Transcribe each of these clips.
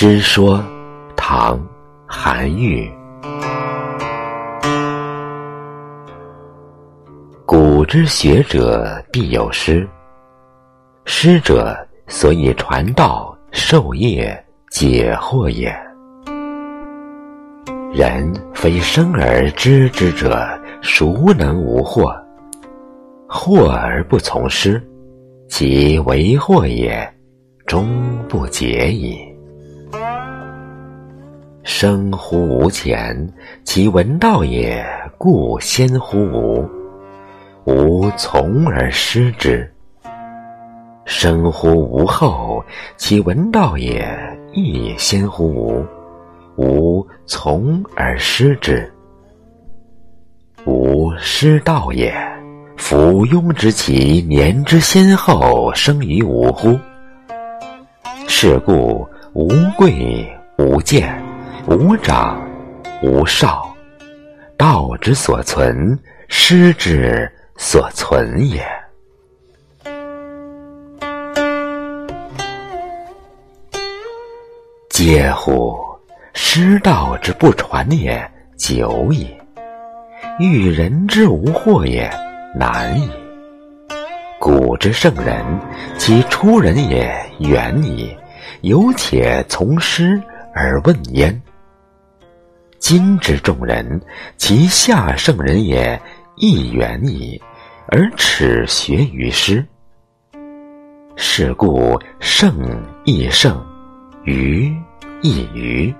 诗说，唐·韩愈。古之学者必有师，师者，所以传道授业解惑也。人非生而知之者，孰能无惑？惑而不从师，其为惑也，终不解矣。生乎吾前，其闻道也，故先乎吾。吾从而师之。生乎吾后，其闻道也，亦先乎吾。吾从而师之。吾师道也，夫庸之其年之先后生于吾乎？是故无贵无贱。无长无少，道之所存，师之所存也。嗟乎！师道之不传也，久矣；欲人之无惑也，难矣。古之圣人，其出人也远矣，犹且从师而问焉。今之众人，其下圣人也亦远矣，而耻学于师。是故圣亦圣，愚亦愚。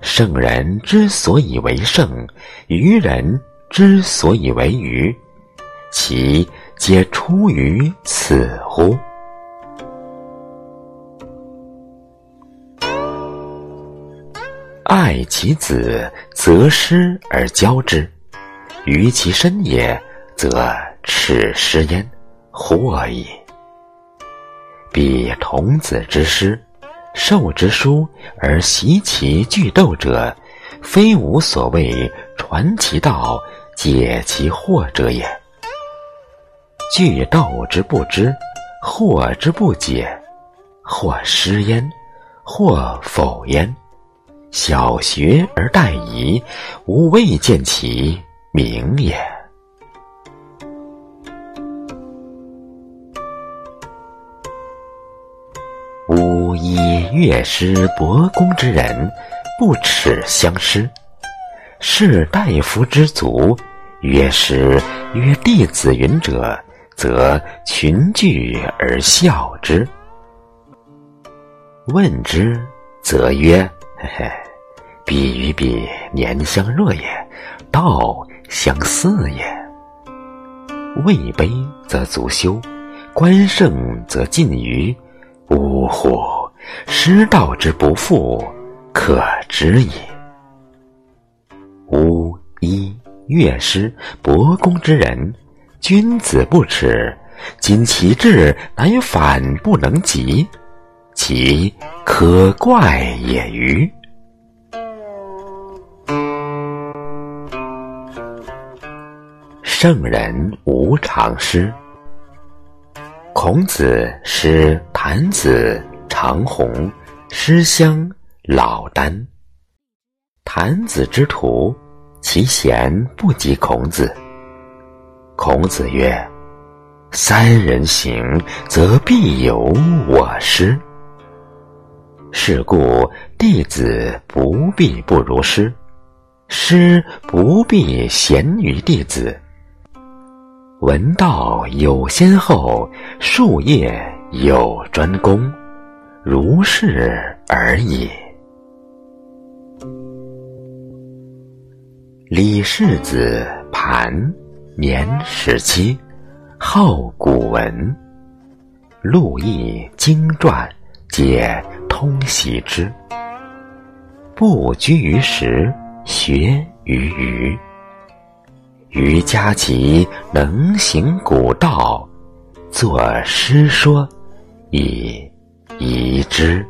圣人之所以为圣，愚人之所以为愚，其皆出于此乎？爱其子，则师而教之；于其身也，则耻师焉，惑矣。彼童子之师，授之书而习其句斗者，非吾所谓传其道、解其惑者也。句斗之不知，惑之不解，或师焉，或否焉。小学而待矣，吾未见其明也。吾以乐师博公之人，不耻相师；士大夫之族，曰师曰弟子云者，则群聚而笑之。问之，则曰：“嘿嘿。”彼与彼年相若也，道相似也。位卑则足羞，官盛则近谀。呜呼！师道之不复，可知矣。吾一乐师博公之人，君子不耻。今其志乃反不能及，其可怪也欤？圣人无常师。孔子师谭子、长虹，师襄、老聃。谭子之徒，其贤不及孔子。孔子曰：“三人行，则必有我师。是故弟子不必不如师，师不必贤于弟子。”闻道有先后，术业有专攻，如是而已。李氏子盘，年十七，好古文，录易经传，皆通习之。不拘于时，学于余。余嘉其能行古道，作诗说，以遗之。